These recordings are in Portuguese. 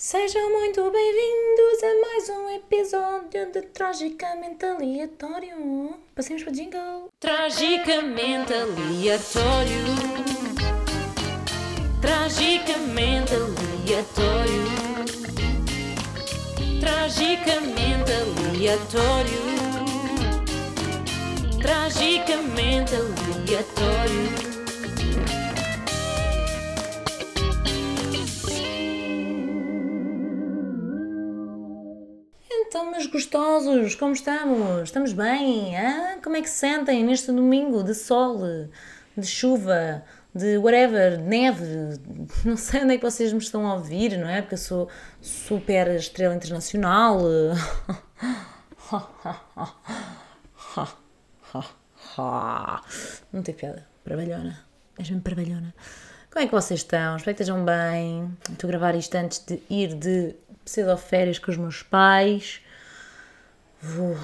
Sejam muito bem-vindos a mais um episódio de Tragicamente Aleatório. Passemos para o jingle. Tragicamente Aleatório. Tragicamente Aleatório. Tragicamente Aleatório. Tragicamente Aleatório. Então, meus gostosos, como estamos? Estamos bem? Como é que se sentem neste domingo de sol, de chuva, de whatever, neve? Não sei onde é que vocês me estão a ouvir, não é? Porque eu sou super estrela internacional. Não tem piada. Trabalhona. És mesmo trabalhona. Como é que vocês estão? Espero que estejam bem. Estou a gravar isto antes de ir de pseudo-férias com os meus pais. Vou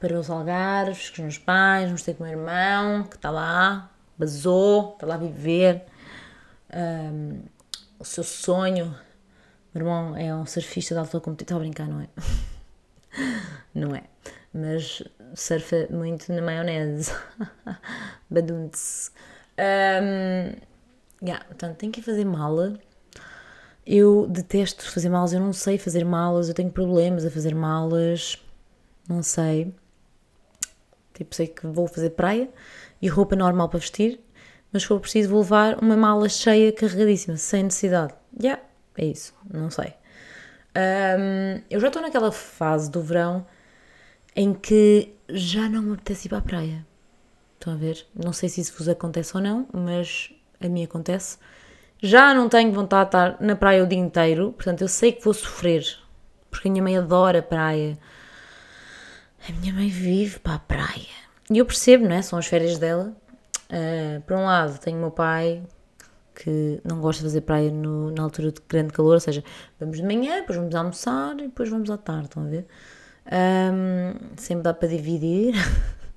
para os Algarves com os meus pais, vamos ter com o meu irmão, que está lá, basou, está lá a viver. Um, o seu sonho. Meu irmão é um surfista de alta competição. Está a brincar, não é? não é. Mas surfa muito na maionese. Baduntes. Um, yeah, portanto, tenho que fazer mala eu detesto fazer malas, eu não sei fazer malas, eu tenho problemas a fazer malas, não sei. Tipo, sei que vou fazer praia e roupa normal para vestir, mas se for preciso vou levar uma mala cheia, carregadíssima, sem necessidade. Já, yeah, é isso, não sei. Um, eu já estou naquela fase do verão em que já não me apetece ir para a praia. Estão a ver? Não sei se isso vos acontece ou não, mas a mim acontece já não tenho vontade de estar na praia o dia inteiro, portanto eu sei que vou sofrer, porque a minha mãe adora praia. A minha mãe vive para a praia. E eu percebo, não é? São as férias dela. Uh, por um lado, tenho o meu pai que não gosta de fazer praia no, na altura de grande calor, ou seja, vamos de manhã, depois vamos almoçar e depois vamos à tarde, estão a ver? Um, sempre dá para dividir.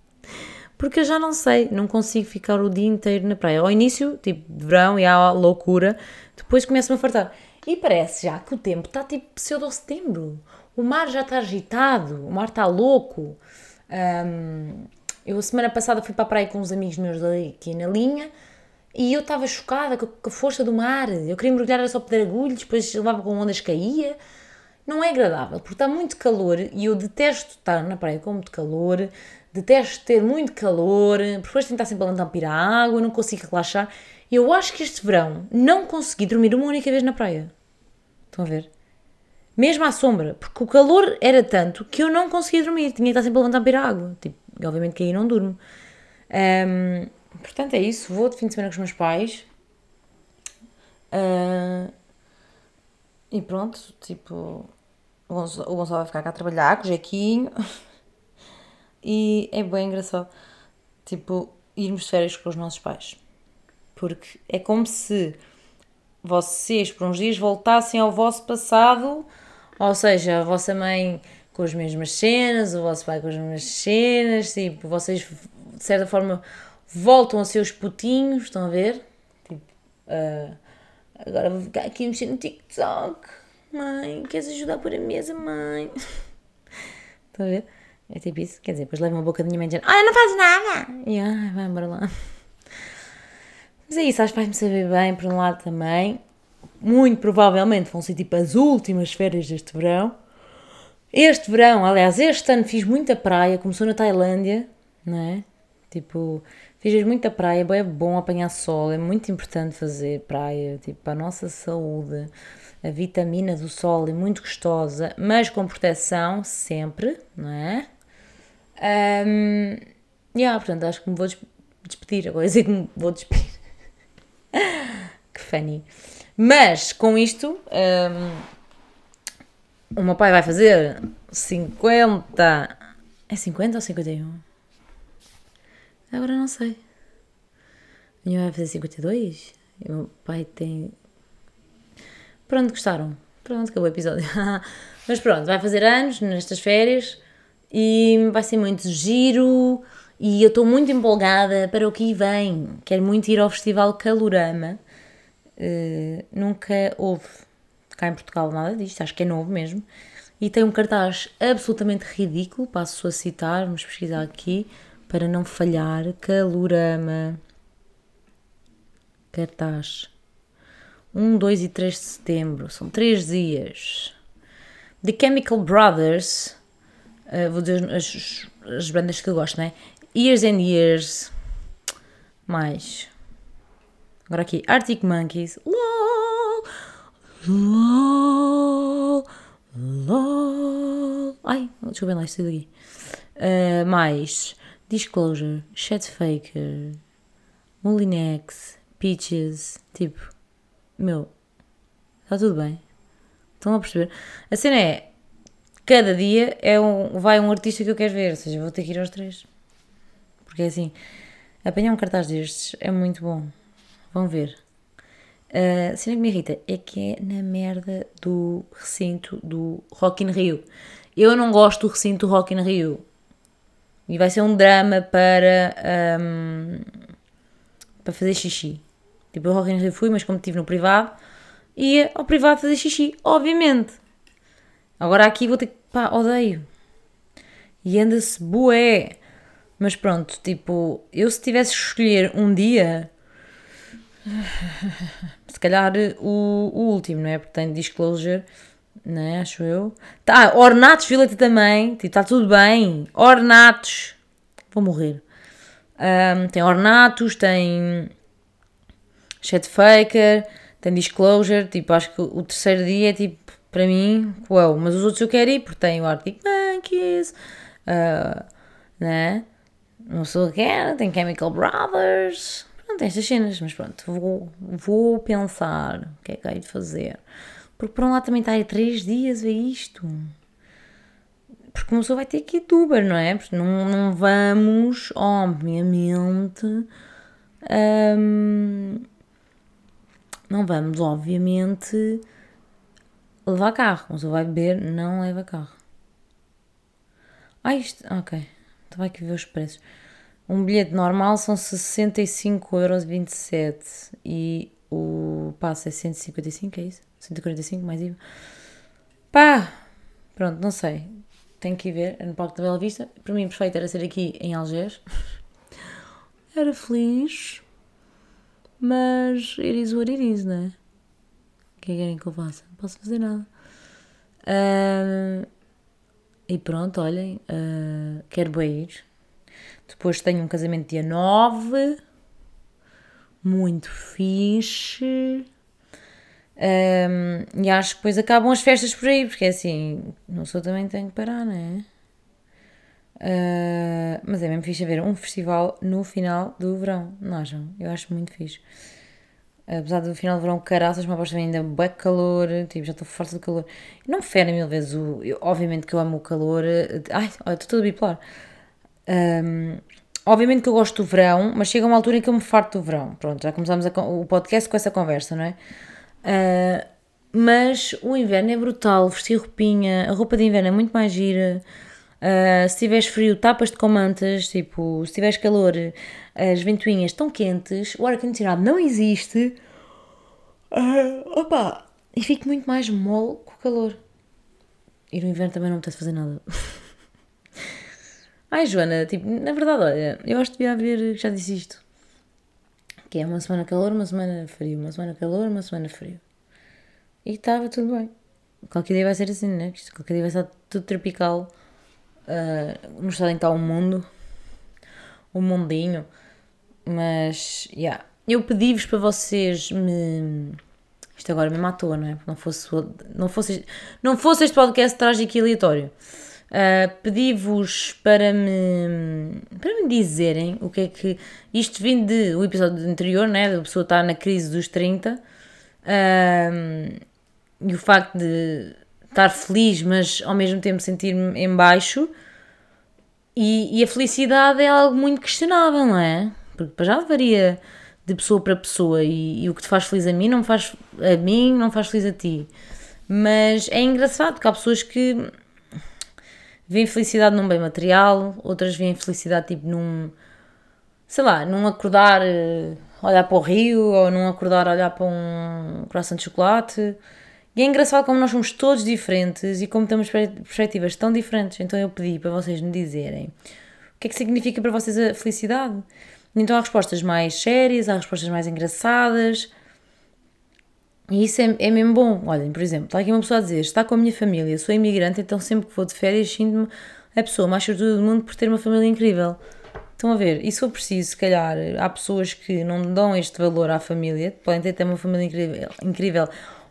porque eu já não sei, não consigo ficar o dia inteiro na praia. Ao início, tipo, de verão e há loucura, depois começo-me a fartar. E parece já que o tempo está tipo pseudo-setembro. O mar já está agitado, o mar está louco. Um, eu, semana passada, fui para a praia com uns amigos meus aqui na linha e eu estava chocada com a força do mar. Eu queria mergulhar, era só pedregulhos, depois levava com ondas, caía. Não é agradável, porque está muito calor e eu detesto estar na praia com muito calor detesto ter muito calor, depois tentar sempre a lampir a água, não consigo relaxar. Eu acho que este verão não consegui dormir uma única vez na praia. Estão a ver? Mesmo à sombra, porque o calor era tanto que eu não conseguia dormir, tinha que estar sempre a lampir a água. Tipo, obviamente que aí não durmo. Um, portanto, é isso. Vou de fim de semana com os meus pais. Uh, e pronto, tipo, o Gonçalo, o Gonçalo vai ficar cá a trabalhar com o Jequinho. E é bem engraçado, tipo, irmos férias com os nossos pais. Porque é como se vocês, por uns dias, voltassem ao vosso passado, ou seja, a vossa mãe com as mesmas cenas, o vosso pai com as mesmas cenas, tipo, vocês, de certa forma, voltam a seus putinhos, estão a ver? Tipo, uh, agora vou ficar aqui mexendo no TikTok. Mãe, queres ajudar por a mesa, mãe? Estão a ver? É tipo isso, quer dizer, depois leva uma boca de minha mãe dizendo Olha, não fazes nada! E ah, vai embora lá. Mas é isso, acho que vai-me saber bem, por um lado também. Muito provavelmente vão ser tipo as últimas férias deste verão. Este verão, aliás, este ano fiz muita praia, começou na Tailândia, não é? Tipo, fiz muita praia, é bom apanhar sol, é muito importante fazer praia, tipo, para a nossa saúde. A vitamina do sol é muito gostosa, mas com proteção sempre, não é? Um, yeah, portanto, acho que me vou despedir. Agora dizer que me vou despedir. que funny. Mas com isto, um, o meu pai vai fazer 50. É 50 ou 51? Agora não sei. O meu vai fazer 52? E o meu pai tem. Pronto, gostaram. Pronto, acabou o episódio. Mas pronto, vai fazer anos nestas férias e vai ser muito giro e eu estou muito empolgada para o que vem. Quero muito ir ao Festival Calorama. Uh, nunca houve cá em Portugal nada disto, acho que é novo mesmo. E tem um cartaz absolutamente ridículo, passo a citar, vamos pesquisar aqui, para não falhar, Calorama. Cartaz. 1, 2 e 3 de setembro, são 3 dias. The Chemical Brothers, uh, vou dizer as, as bandas que eu gosto, né? Years and Years, mais. Agora aqui, Arctic Monkeys, LOL, LOL, LOL. Ai, ver lá isto daqui. Uh, mais Disclosure, Chet Faker, Molinex, Peaches, tipo, meu, está tudo bem. Estão a perceber? A cena é, cada dia é um, vai um artista que eu quero ver, ou seja, vou ter que ir aos três. Porque é assim, apanhar um cartaz destes é muito bom. Vão ver. Uh, a cena que me irrita é que é na merda do recinto do Rock in Rio. Eu não gosto do recinto do Rock in Rio. E vai ser um drama para, um, para fazer xixi. Tipo, eu Rock in Rio fui, mas como estive no privado, ia ao privado fazer xixi, obviamente. Agora aqui vou ter que. pá, odeio. E anda-se bué. Mas pronto, tipo, eu se tivesse escolher um dia. Se calhar o, o último, não é? Porque tem disclosure, não é? Acho eu. Tá, ornatos, Violeta também. Tipo, está tudo bem. Ornatos. Vou morrer. Um, tem ornatos, tem. Chet Faker, tem disclosure. Tipo, acho que o terceiro dia é tipo, para mim, uau. Mas os outros eu quero ir porque tem o Arctic Monkeys, uh, né? Não sei o que é, tem Chemical Brothers, pronto, estas cenas, mas pronto, vou, vou pensar o que é que há de fazer. Porque por um lado também está aí três dias a isto. Porque uma pessoa vai ter que ir tuber, não é? Porque não, não vamos, obviamente. Um, não vamos, obviamente, levar carro. Uma pessoa vai beber, não leva carro. Ah, isto. Ok. Estava aqui a ver os preços. Um bilhete normal são 65,27€ e o passe é 155, é isso? 145 mais IVA. Pá! Pronto, não sei. Tenho que ir ver. É no Parque da Bela Vista. Para mim, perfeito era ser aqui em Algés. era feliz. Mas it is what it is, não é? O que é que querem que eu faça? Não posso fazer nada. E pronto, olhem, uh, quero bem ir. Depois tenho um casamento dia 9, muito fixe. Um, e acho que depois acabam as festas por aí, porque é assim, não sou também tenho que parar, não é? Uh, mas é mesmo fixe ver um festival no final do verão, não acham? Eu acho muito fixe. Apesar do final do verão, caraças, uma aposta ainda bué calor, tipo, já estou farta de calor. Não me ferem mil vezes o. Eu, obviamente que eu amo o calor. Ai, olha, estou toda bipolar. Um, obviamente que eu gosto do verão, mas chega uma altura em que eu me farto do verão. Pronto, já começámos a, o podcast com essa conversa, não é? Uh, mas o inverno é brutal, vestir roupinha, a roupa de inverno é muito mais gira. Uh, se tiveres frio, tapas-te com mantas, tipo, se tiveres calor, as ventoinhas estão quentes, o ar-condicionado não existe. Uh, opa! E fico muito mais mole com o calor. E no inverno também não me apetece fazer nada. Ai, Joana, tipo, na verdade, olha, eu acho que devia haver, já disse isto. Que é uma semana calor, uma semana frio, uma semana calor, uma semana frio. E estava tudo bem. Qualquer dia vai ser assim, né? Qualquer dia vai estar tudo tropical. Uh, no estado em que está o mundo. O mundinho. Mas, já. Yeah. Eu pedi-vos para vocês me. Isto agora me matou, não é? Não fosse, não fosse, não fosse este podcast trágico e aleatório. Uh, Pedi-vos para me, para me dizerem o que é que. Isto vindo do episódio anterior, né? Da pessoa estar na crise dos 30 uh, e o facto de estar feliz, mas ao mesmo tempo sentir-me em baixo. E, e, a felicidade é algo muito questionável, não é? Porque já varia de pessoa para pessoa e, e, o que te faz feliz a mim não faz a mim não faz feliz a ti. Mas é engraçado porque há pessoas que veem felicidade num bem material, outras veem felicidade tipo num sei lá, num acordar olhar para o rio ou num acordar olhar para um coração de chocolate. E é engraçado como nós somos todos diferentes e como temos perspectivas tão diferentes. Então eu pedi para vocês me dizerem o que é que significa para vocês a felicidade. Então há respostas mais sérias, há respostas mais engraçadas. E isso é, é mesmo bom. Olhem, por exemplo, está aqui uma pessoa a dizer: está com a minha família, sou imigrante, então sempre que vou de férias sinto-me a pessoa mais sortuda do mundo por ter uma família incrível. Estão a ver? E se for preciso, se calhar, há pessoas que não dão este valor à família, podem ter até uma família incrível, incrível,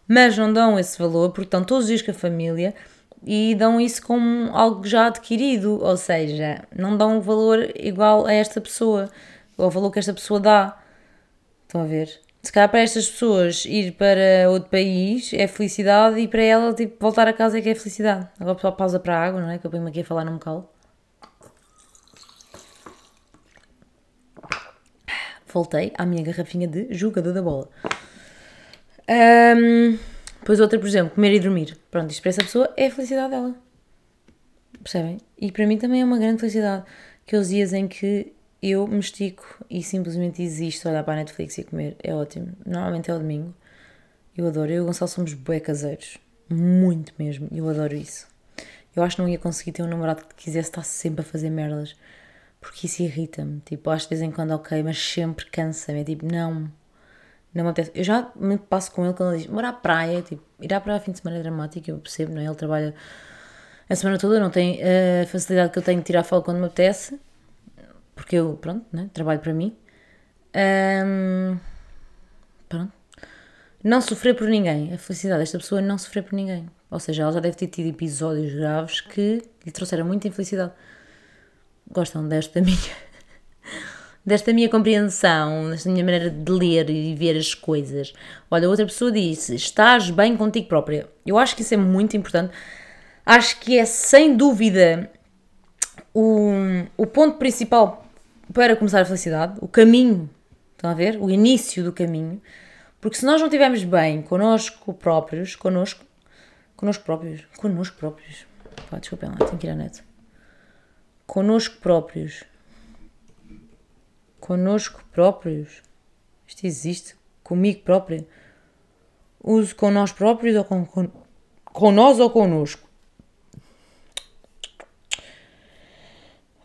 mas não dão esse valor porque estão todos os dias com a família e dão isso como algo já adquirido, ou seja, não dão valor igual a esta pessoa, ou ao valor que esta pessoa dá. Estão a ver? Se calhar para estas pessoas ir para outro país é felicidade e para ela tipo, voltar a casa é que é felicidade. Agora pessoal pausa para a água, não é? Que eu ponho-me aqui a falar num calo. voltei à minha garrafinha de jogador da bola. Um, depois outra, por exemplo, comer e dormir. Pronto, isto para essa pessoa é a felicidade dela. Percebem? E para mim também é uma grande felicidade. Aqueles dias em que eu me estico e simplesmente existo, olhar para a Netflix e comer. É ótimo. Normalmente é o domingo. Eu adoro. Eu e o Gonçalo somos bué caseiros. Muito mesmo. Eu adoro isso. Eu acho que não ia conseguir ter um namorado que quisesse estar sempre a fazer merdas porque isso irrita-me. Tipo, acho de vez em quando ok, mas sempre cansa-me. É tipo, não, não me apetece. Eu já me passo com ele quando ele diz, morar à praia, tipo, ir à praia a fim de semana é dramático, eu percebo, não é? Ele trabalha a semana toda, não tem a facilidade que eu tenho de tirar folga quando me apetece, porque eu, pronto, né? trabalho para mim. Um, pronto. Não sofrer por ninguém. A felicidade desta pessoa é não sofrer por ninguém. Ou seja, ela já deve ter tido episódios graves que lhe trouxeram muita infelicidade gostam desta minha desta minha compreensão, desta minha maneira de ler e ver as coisas. Olha, outra pessoa disse: estás bem contigo própria. Eu acho que isso é muito importante. Acho que é sem dúvida o, o ponto principal para começar a felicidade, o caminho, estão a ver? O início do caminho. Porque se nós não estivermos bem connosco próprios, connosco, connosco próprios, connosco próprios, pá, desculpem lá, tenho que ir à net connosco próprios. Connosco próprios. Isto existe. Comigo própria. Uso com nós próprios ou com, com, com nós ou connosco.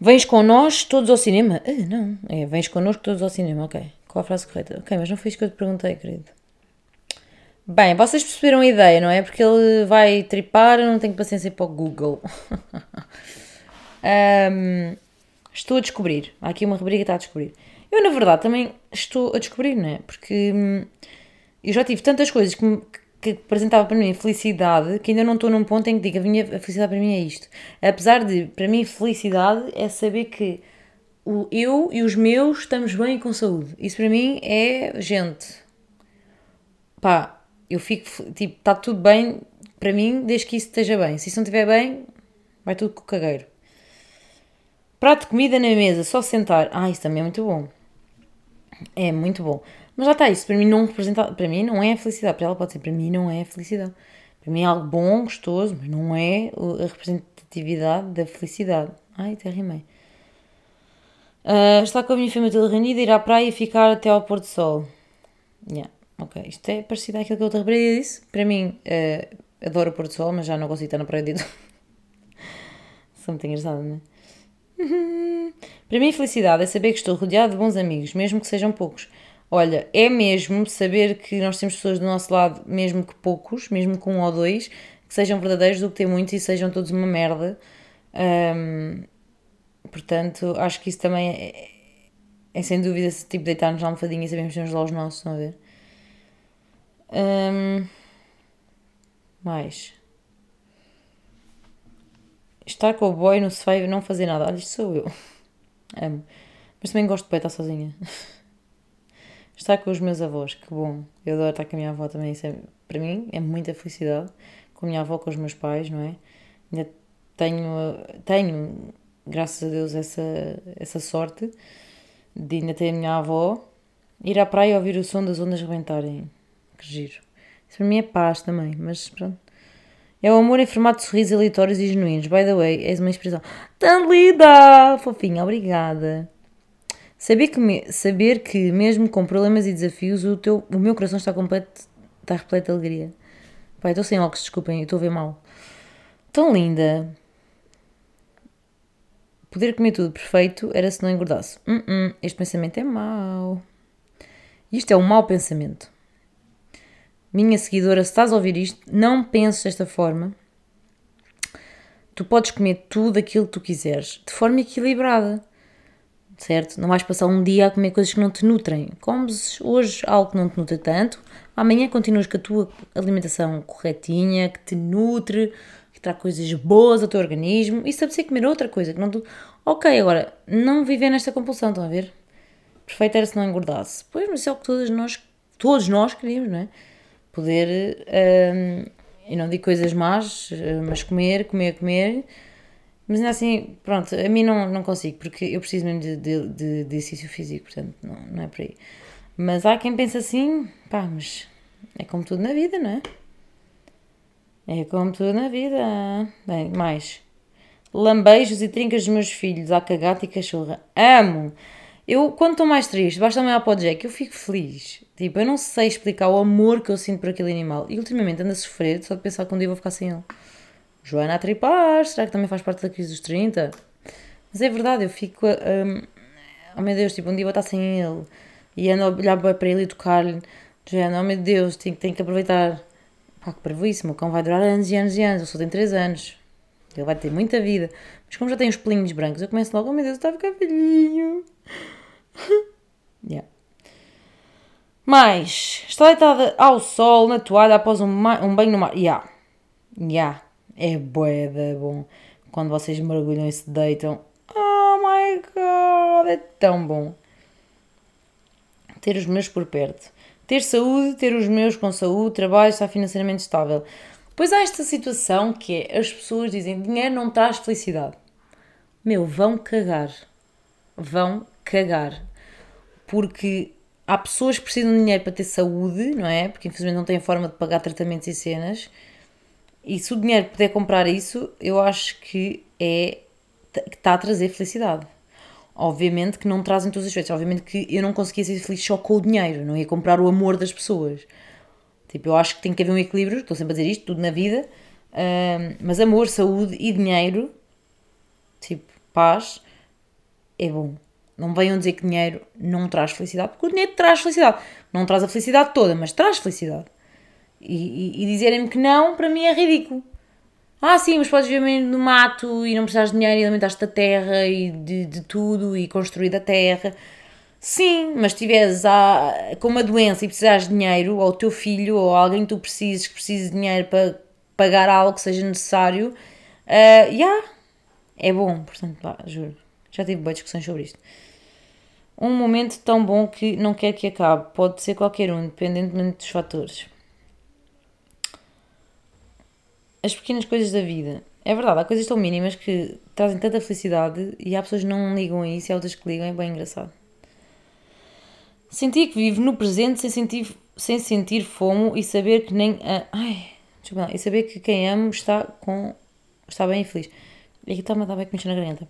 Vens com nós todos ao cinema? Ah, não, é vens connosco todos ao cinema, ok. Qual a frase correta? Ok, mas não foi isso que eu te perguntei, querido. Bem, vocês perceberam a ideia, não é? Porque ele vai tripar, eu não tenho paciência para o Google. Um, estou a descobrir. Há aqui uma rubrica que está a descobrir. Eu, na verdade, também estou a descobrir, não é? Porque hum, eu já tive tantas coisas que, me, que apresentava para mim felicidade que ainda não estou num ponto em que digo a, minha, felicidade para mim é isto. Apesar de, para mim, felicidade é saber que o, eu e os meus estamos bem com saúde. Isso para mim é gente. Pá, eu fico, tipo, está tudo bem para mim desde que isso esteja bem. Se isso não estiver bem, vai tudo com o cagueiro. Prato de comida na mesa, só sentar. Ah, isso também é muito bom. É muito bom. Mas já está, isso para mim não representa, para mim não é a felicidade. Para ela pode ser, para mim não é a felicidade. Para mim é algo bom, gostoso, mas não é a representatividade da felicidade. Ai, até rimei. Uh, com a minha família toda reunida, ir à praia e ficar até ao pôr do sol. Yeah, ok. Isto é parecido àquilo que a outra rapariga disse. Para mim, uh, adoro o pôr do sol, mas já não consigo estar na praia de Sou muito engraçada, não é? Para mim, felicidade é saber que estou rodeado de bons amigos, mesmo que sejam poucos. Olha, é mesmo saber que nós temos pessoas do nosso lado, mesmo que poucos, mesmo com um ou dois, que sejam verdadeiros do que ter muitos e sejam todos uma merda. Um, portanto, acho que isso também é, é sem dúvida esse tipo deitar-nos na almofadinha e sabemos que temos lá os nossos, estão a ver? Um, mais. Estar com o boy no sofá e não fazer nada. Olha, isto sou eu. Amo. Mas também gosto de estar sozinha. estar com os meus avós, que bom. Eu adoro estar com a minha avó também. Isso é, para mim é muita felicidade. Com a minha avó, com os meus pais, não é? Ainda tenho, tenho graças a Deus, essa, essa sorte de ainda ter a minha avó. Ir à praia e ouvir o som das ondas rebentarem. Que giro. Isso para mim é paz também, mas pronto. É o amor em formato de sorrisos aleatórios e genuínos. By the way, és uma expressão tão linda! Fofinha, obrigada. Saber que, me, saber que mesmo com problemas e desafios, o, teu, o meu coração está completo, está repleto de alegria. Pai, estou sem óculos, desculpem, estou a ver mal. Tão linda. Poder comer tudo perfeito era se não engordasse. Hum, hum, este pensamento é mau. Isto é um mau pensamento. Minha seguidora, se estás a ouvir isto, não penses desta forma. Tu podes comer tudo aquilo que tu quiseres, de forma equilibrada certo? Não vais passar um dia a comer coisas que não te nutrem. Comes hoje algo que não te nutre tanto, amanhã continuas com a tua alimentação corretinha, que te nutre, que traz coisas boas ao teu organismo e sabe ser comer outra coisa que não tu. Ok, agora, não viver nesta compulsão, estão a ver? Perfeito era se não engordasse. Pois, mas isso é o que todos nós, todos nós queríamos, não é? Poder, hum, e não digo coisas más, mas comer, comer, comer mas assim, pronto, a mim não, não consigo, porque eu preciso mesmo de, de, de, de exercício físico, portanto, não, não é por aí. Mas há quem pense assim, pá, mas é como tudo na vida, não é? É como tudo na vida. Bem, mais. Lambejos e trincas dos meus filhos, à cagata e cachorra. Amo! Eu, quando estou mais triste, basta olhar para o Jack, eu fico feliz. Tipo, eu não sei explicar o amor que eu sinto por aquele animal. E ultimamente ando a sofrer só de pensar que um dia vou ficar sem ele. Joana a tripar, será que também faz parte da crise dos 30? Mas é verdade, eu fico. Um, oh meu Deus, tipo, um dia vou estar sem ele e ando a olhar para ele e tocar-lhe. Joana, oh meu Deus, tenho, tenho que aproveitar. Pá, que isso, o cão vai durar anos e anos e anos, eu só tenho 3 anos. Ele vai ter muita vida. Mas como já tem os pelinhos brancos, eu começo logo, oh meu Deus, está a ficar velhinho. yeah. Mas, está deitada ao sol, na toalha, após um, um banho no mar. Yeah. Yeah. É boeda bom. Quando vocês mergulham e se deitam. Oh my god, é tão bom. Ter os meus por perto. Ter saúde, ter os meus com saúde, trabalho, estar financeiramente estável. Pois há esta situação que é, as pessoas dizem dinheiro não traz felicidade. Meu, vão cagar. Vão cagar. Porque há pessoas que precisam de dinheiro para ter saúde, não é? Porque infelizmente não têm forma de pagar tratamentos e cenas e se o dinheiro puder comprar isso, eu acho que é que está a trazer felicidade. Obviamente que não trazem todos os aspectos. Obviamente que eu não conseguia ser feliz só com o dinheiro, não ia comprar o amor das pessoas. Tipo, eu acho que tem que haver um equilíbrio, estou sempre a dizer isto, tudo na vida, mas amor, saúde e dinheiro, tipo, paz, é bom. Não venham dizer que dinheiro não traz felicidade, porque o dinheiro traz felicidade. Não traz a felicidade toda, mas traz felicidade. E, e, e dizerem-me que não, para mim é ridículo. Ah, sim, mas podes viver no mato e não precisares de dinheiro e alimentaste a terra e de, de tudo e construir a terra. Sim, mas estiveres com uma doença e precisares de dinheiro, ou o teu filho, ou alguém que tu precises, que precise de dinheiro para pagar algo que seja necessário, uh, yeah, é bom. Portanto, pá, juro, já tive boas discussões sobre isto. Um momento tão bom que não quer que acabe. Pode ser qualquer um, independentemente dos fatores as pequenas coisas da vida. É verdade, há coisas tão mínimas que trazem tanta felicidade e há pessoas que não ligam a isso e há outras que ligam, é bem engraçado. Sentir que vivo no presente sem sentir, sem sentir fomo e saber que nem. A, ai, desculpa, e saber que quem amo está, com, está bem e feliz. E aqui está-me a dar bem com na garganta.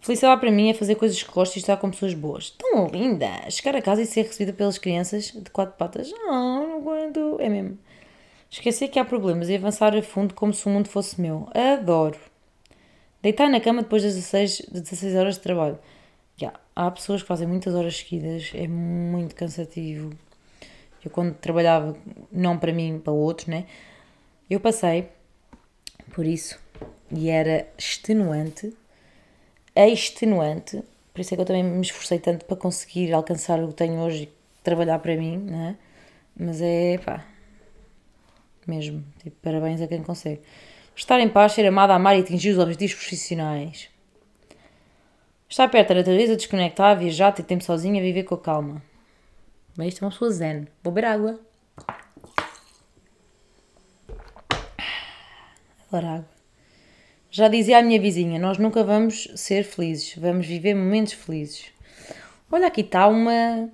Felicidade para mim é fazer coisas que gosto e estar com pessoas boas. Tão linda! Chegar a casa e ser recebida pelas crianças de quatro patas. Ah, não aguento. É mesmo. Esquecer que há problemas e avançar a fundo como se o mundo fosse meu. Adoro. Deitar na cama depois das 16, 16 horas de trabalho. Yeah, há pessoas que fazem muitas horas seguidas, é muito cansativo. Eu quando trabalhava, não para mim, para outros, né? Eu passei por isso e era extenuante, extenuante. Por isso é que eu também me esforcei tanto para conseguir alcançar o que tenho hoje e trabalhar para mim, né? Mas é pá, mesmo. Tipo, parabéns a quem consegue. Estar em paz, ser amada, amar e atingir os objetivos profissionais. Estar perto da natureza, desconectar, viajar, ter tempo sozinha, viver com a calma. Bem, isto é uma pessoa zen. Vou beber água. Adoro água. Já dizia a minha vizinha, nós nunca vamos ser felizes, vamos viver momentos felizes. Olha, aqui está uma.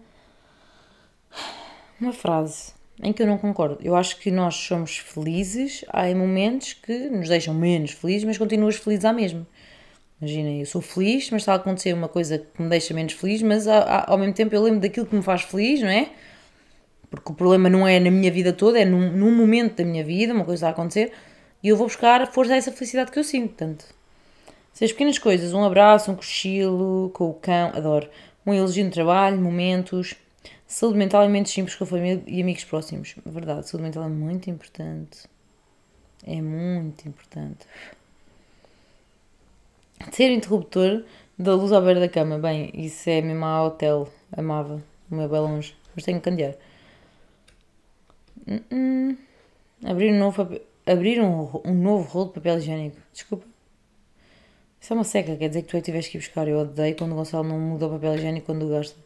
Uma frase em que eu não concordo. Eu acho que nós somos felizes, há momentos que nos deixam menos felizes, mas continuas feliz à mesma. Imaginem, eu sou feliz, mas está a acontecer uma coisa que me deixa menos feliz, mas ao mesmo tempo eu lembro daquilo que me faz feliz, não é? Porque o problema não é na minha vida toda, é num, num momento da minha vida, uma coisa a acontecer, e eu vou buscar a força dessa felicidade que eu sinto. Portanto, se as pequenas coisas, um abraço, um cochilo com o cão, adoro, um elogio no trabalho, momentos, saúde mental e momentos simples com a família e amigos próximos. Verdade, saúde mental é muito importante. É muito importante. Ter interruptor da luz à beira da cama. Bem, isso é mesmo a hotel. Amava. O meu bem longe. Mas tenho que candear. Uh -uh. Abrir um novo, abrir um, um novo rolo de papel higiênico. Desculpa. Isso é uma seca, quer dizer que tu é que tiveste que ir buscar. Eu odeio quando o Gonçalo não muda o papel higiênico quando o gasta.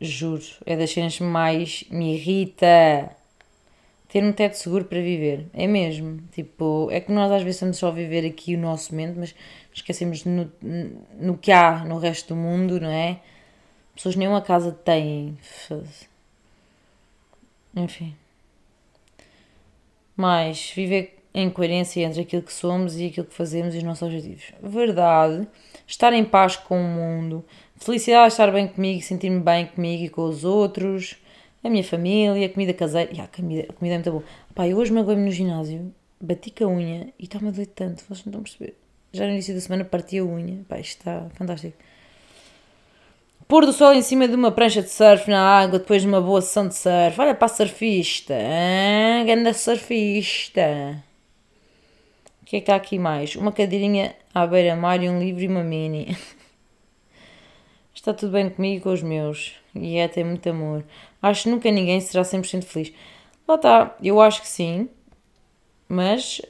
Juro. É das cenas mais me irrita ter um teto seguro para viver. É mesmo. Tipo, é que nós às vezes estamos só a viver aqui o nosso momento, mas esquecemos no, no que há no resto do mundo, não é? Pessoas nenhuma casa têm. Enfim. Mas viver em coerência entre aquilo que somos e aquilo que fazemos e os nossos objetivos. Verdade. Estar em paz com o mundo. Felicidade estar bem comigo, sentir-me bem comigo e com os outros a minha família, a comida caseira. Yeah, a, comida, a comida é muito boa. Pá, eu hoje magoei-me no ginásio, bati com a unha e está-me a doer tanto, vocês não estão a perceber. Já no início da semana parti a unha, pá, isto está fantástico. Pôr do sol em cima de uma prancha de surf na água, depois de uma boa sessão de surf. Olha para a surfista, hein? grande surfista. O que é que está aqui mais? Uma cadeirinha à beira-mar e um livro e uma mini. Está tudo bem comigo e com os meus. E é ter muito amor. Acho que nunca ninguém será 100% feliz. Lá está, eu acho que sim, mas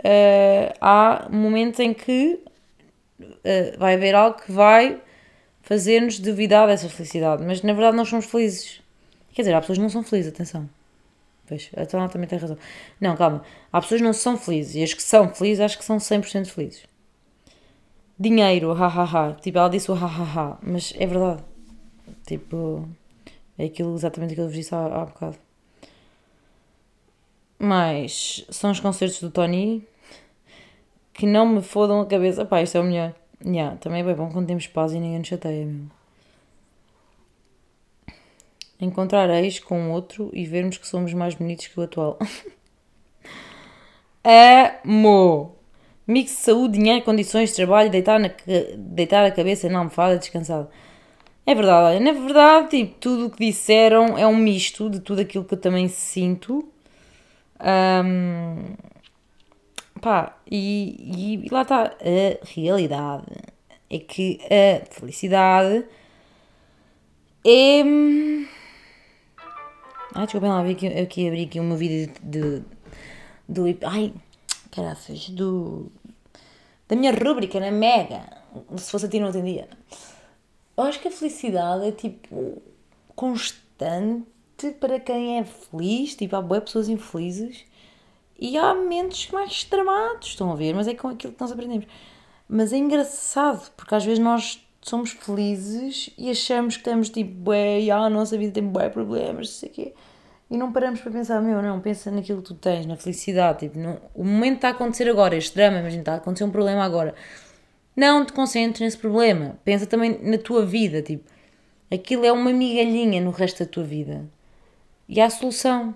uh, há momentos em que uh, vai haver algo que vai fazer-nos duvidar dessa felicidade, mas na verdade nós somos felizes. Quer dizer, há pessoas que não são felizes, atenção. Pois, então ela também tem razão. Não, calma. Há pessoas que não são felizes e as que são felizes acho que são 100% felizes. Dinheiro, hahaha. Tipo, ela disse o hahaha, mas é verdade. Tipo, é aquilo, exatamente aquilo que eu vos disse há, há bocado. Mas são os concertos do Tony que não me fodam a cabeça. Pá, isto é o melhor. Yeah, também é bem bom quando temos paz e ninguém nos chateia mesmo. Encontrar ex com outro e vermos que somos mais bonitos que o atual. Amo! Mix de saúde, dinheiro, condições de trabalho, deitar, na, deitar a cabeça na almofada descansado. É verdade, olha, na verdade, tipo, tudo o que disseram é um misto de tudo aquilo que eu também sinto. Um, pá, e, e lá está, a realidade é que a felicidade é. Ai, desculpem lá, aqui, aqui abri aqui o meu vídeo de. do. Ai, caraças, do. da minha rúbrica na Mega. Se fosse a ti, não atendia. Eu acho que a felicidade é tipo constante para quem é feliz, tipo, há boas pessoas infelizes e há momentos mais extremados, estão a ver? Mas é com aquilo que nós aprendemos. Mas é engraçado, porque às vezes nós somos felizes e achamos que temos tipo, bué, ah, a nossa vida tem bué problemas, não sei o quê. E não paramos para pensar, meu, não, pensa naquilo que tu tens, na felicidade. Tipo, o momento está a acontecer agora, este drama, imagina, está a acontecer um problema agora. Não te concentres nesse problema. Pensa também na tua vida. Tipo, aquilo é uma migalhinha no resto da tua vida. E há solução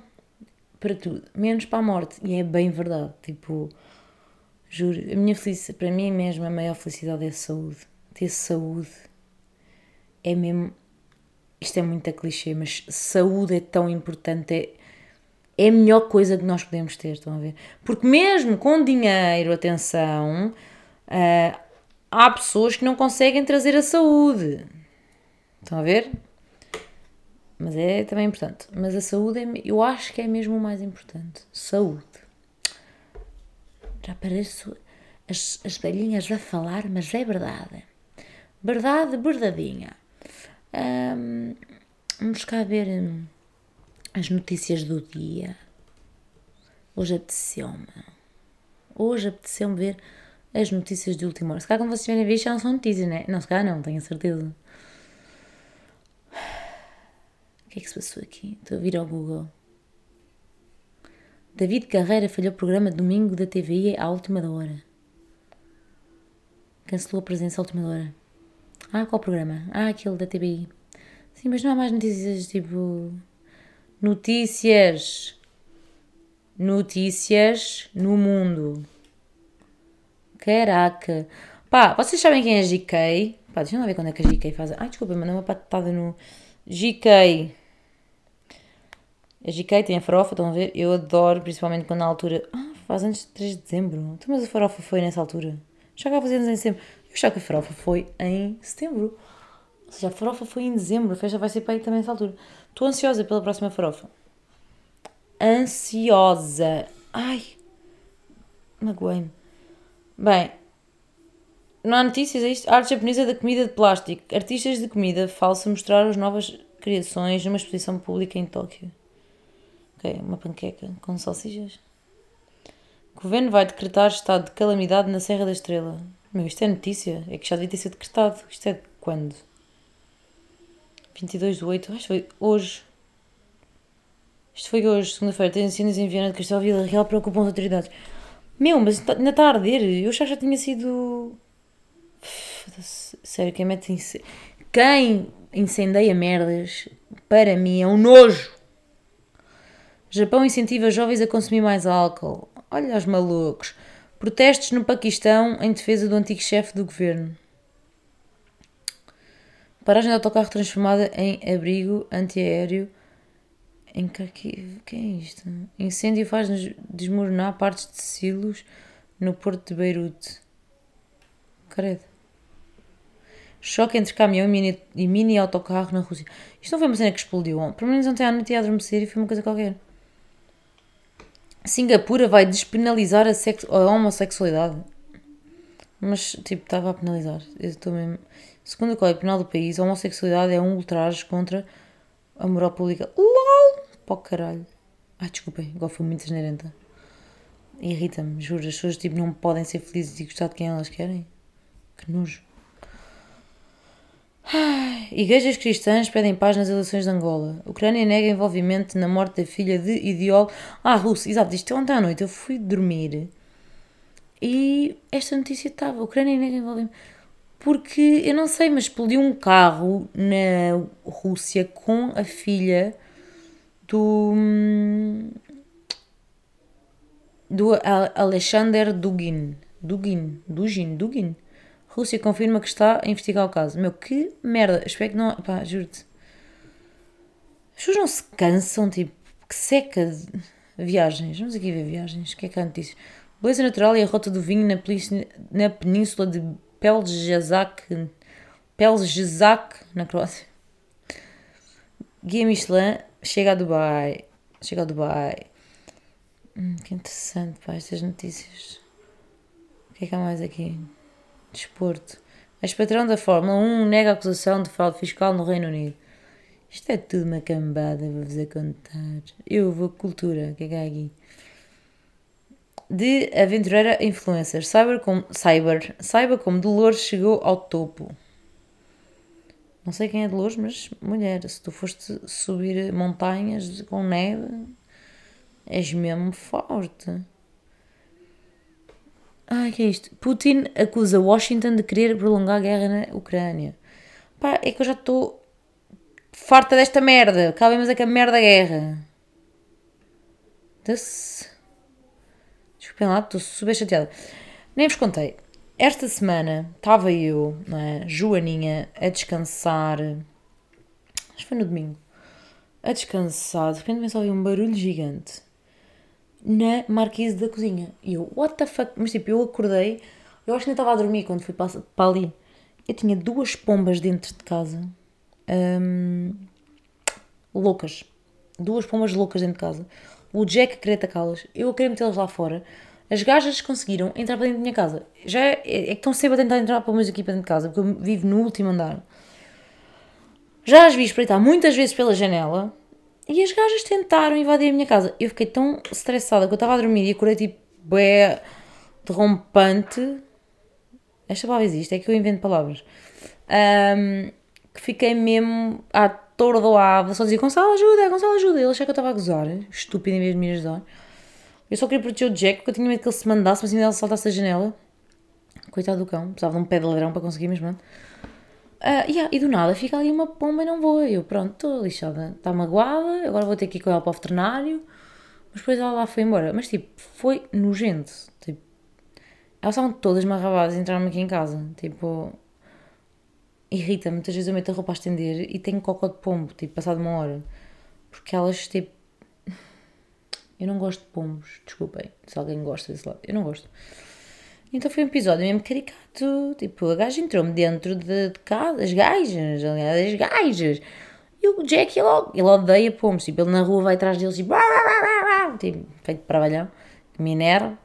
para tudo, menos para a morte. E é bem verdade. Tipo, juro, a minha felicidade, para mim mesmo, a maior felicidade é a saúde. Ter saúde é mesmo. Isto é muito a clichê, mas saúde é tão importante. É, é a melhor coisa que nós podemos ter, estão a ver? Porque mesmo com dinheiro, atenção, uh, há pessoas que não conseguem trazer a saúde. Estão a ver? Mas é também importante. Mas a saúde, é, eu acho que é mesmo o mais importante. Saúde. Já pareço as, as velhinhas a falar, mas é verdade. Verdade, verdadinha. Um, vamos cá ver hum, as notícias do dia. Hoje apeteceu-me. Hoje apeteceu-me ver as notícias de última hora. Se calhar, como vocês tiverem visto, já não são notícias, né? Não, se calhar não, tenho a certeza. O que é que se passou aqui? Estou a vir ao Google. David Carreira falhou o programa domingo da TVI à última hora. Cancelou a presença à última hora. Ah, qual programa? Ah, aquele da TVI. Sim, mas não há mais notícias tipo. Notícias. Notícias no mundo. Caraca. Pá, vocês sabem quem é GK? Pá, deixa eu ver quando é que a GK faz. Ai, desculpa, mandei uma patada no. GK. A GK tem a farofa, estão a ver? Eu adoro, principalmente quando na altura. Ah, faz antes de 3 de dezembro. Então, mas a farofa foi nessa altura. Já cá fazemos em dezembro. Achava que a farofa foi em setembro. Ou seja, a farofa foi em dezembro. A festa vai ser para aí também nessa altura. Estou ansiosa pela próxima farofa. Ansiosa. Ai. Magoei-me. Bem. Não há notícias, é isto? Arte japonesa da comida de plástico. Artistas de comida falsa mostraram as novas criações numa exposição pública em Tóquio. Ok, uma panqueca com salsichas. O governo vai decretar estado de calamidade na Serra da Estrela. Meu, isto é notícia. É que já devia ter sido decretado. Isto é de quando? 22 de 8. Acho que foi hoje. Isto foi hoje, segunda-feira. Incêndios em Viana de Castelo Vila Real preocupam as autoridades. Meu, mas ainda está a arder. Eu que já tinha sido. Sério, quem mete. Quem incendeia merdas, para mim, é um nojo. Japão incentiva jovens a consumir mais álcool. Olha os malucos. Protestos no Paquistão em defesa do antigo chefe do governo. Paragem de autocarro transformada em abrigo antiaéreo em Kharkiv. que é isto? Incêndio faz desmoronar partes de silos no porto de Beirute. Credo. Choque entre caminhão e mini, e mini autocarro na Rússia. Isto não foi uma cena que explodiu. Pelo menos ontem à noite ia adormecer e foi uma coisa qualquer. Singapura vai despenalizar a, a homossexualidade. Mas, tipo, estava a penalizar. Eu estou mesmo... Segundo o Código Penal do país, a homossexualidade é um ultraje contra a moral pública. LOL! Pó caralho. Ai, desculpem, igual foi muito desnerenta. Irrita-me, juro. As pessoas, tipo, não podem ser felizes e gostar de quem elas querem. Que nojo. Igrejas cristãs pedem paz nas eleições de Angola. Ucrânia nega envolvimento na morte da filha de ideólogo. Ah, russo, exato, isto ontem à noite eu fui dormir e esta notícia estava. Ucrânia nega envolvimento. Porque eu não sei, mas explodiu um carro na Rússia com a filha do. do Alexander Dugin. Dugin. Dugin. Dugin. Rússia confirma que está a investigar o caso. Meu, que merda. Espero que não. Pá, juro-te. As pessoas não se cansam, tipo, que seca de viagens. Vamos aqui ver viagens. O que é que há notícias? Beleza natural e a rota do vinho na, na península de Peljezak, Peljezak, na Croácia. Guia Michelin chega a Dubai. Chega a Dubai. Hum, que interessante, pá, estas notícias. O que é que há mais aqui? Desporto. Ex-patrão da Fórmula 1 nega acusação de fraude fiscal no Reino Unido. Isto é tudo uma cambada, vou-vos a contar. Eu vou cultura, que é aqui? De aventureira influencer. Cyber como, cyber, saiba como Dolores chegou ao topo. Não sei quem é Dolores, mas mulher, se tu foste subir montanhas com neve, és mesmo forte. Ai, que é isto? Putin acusa Washington de querer prolongar a guerra na Ucrânia. Pá, é que eu já estou farta desta merda. Acabemos aqui a merda da guerra. Desculpem lá, estou super chateada. Nem vos contei. Esta semana estava eu, é, Joaninha, a descansar. Acho que foi no domingo. A descansar. De repente me só um barulho gigante na marquise da cozinha. E eu, what the fuck? Mas tipo, eu acordei, eu acho que ainda estava a dormir quando fui para, para ali. Eu tinha duas pombas dentro de casa. Um, loucas. Duas pombas loucas dentro de casa. O Jack queria atacá-las. Eu a querer metê-las lá fora. As gajas conseguiram entrar para dentro da minha casa. Já é, é que estão sempre a tentar entrar para meus aqui para dentro de casa, porque eu vivo no último andar. Já as vi espreitar muitas vezes pela janela e as gajas tentaram invadir a minha casa. Eu fiquei tão estressada que eu estava a dormir e acordei tipo bué derrompante. Esta palavra existe, é que eu invento palavras. Um, que fiquei mesmo à tordoada, só dizia Gonçalo ajuda, Gonçalo ajuda. Ele achava que eu estava a gozar, estúpido em vez de me ajudar. Eu só queria proteger o Jack porque eu tinha medo que ele se mandasse, mas ainda ele saltasse a janela. Coitado do cão, precisava de um pé de ladrão para conseguir, mas. Uh, yeah, e do nada fica ali uma pomba e não vou. Eu, pronto, estou lixada, está magoada, agora vou ter que ir com ela para o veterinário. Mas depois ela lá foi embora. Mas tipo, foi nojento. Tipo, elas estavam todas marrabadas e entraram aqui em casa. Tipo, irrita-me. Muitas vezes eu meto a roupa a estender e tenho cocó de pombo, tipo, passado uma hora. Porque elas, tipo. Eu não gosto de pombos, desculpem se alguém gosta desse lado. Eu não gosto. Então foi um episódio mesmo caricato. Tipo, a gaja entrou-me dentro de, de casa, as gajas, aliás, as gajas. E o Jack, ele, ele odeia pombos. Tipo, ele na rua vai atrás deles. Tipo, tipo feito para valhão, que me enerva.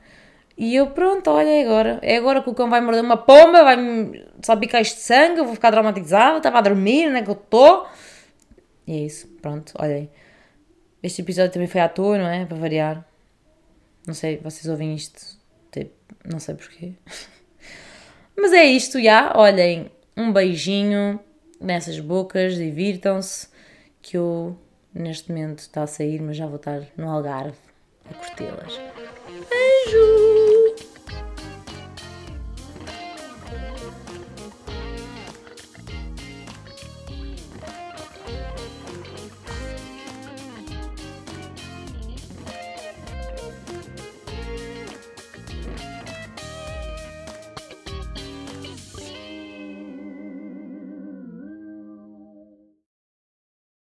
E eu, pronto, olha, é agora. É agora que o cão vai morder uma pomba, vai-me salpicar de sangue, eu vou ficar traumatizada, estava a dormir, não é que eu estou. E é isso, pronto, olhem. Este episódio também foi à toa, não é? Para variar. Não sei, vocês ouvem isto, não sei porquê. Mas é isto, já. Olhem, um beijinho nessas bocas, divirtam-se, que eu neste momento está a sair, mas já vou estar no Algarve a curtê-las. Beijo!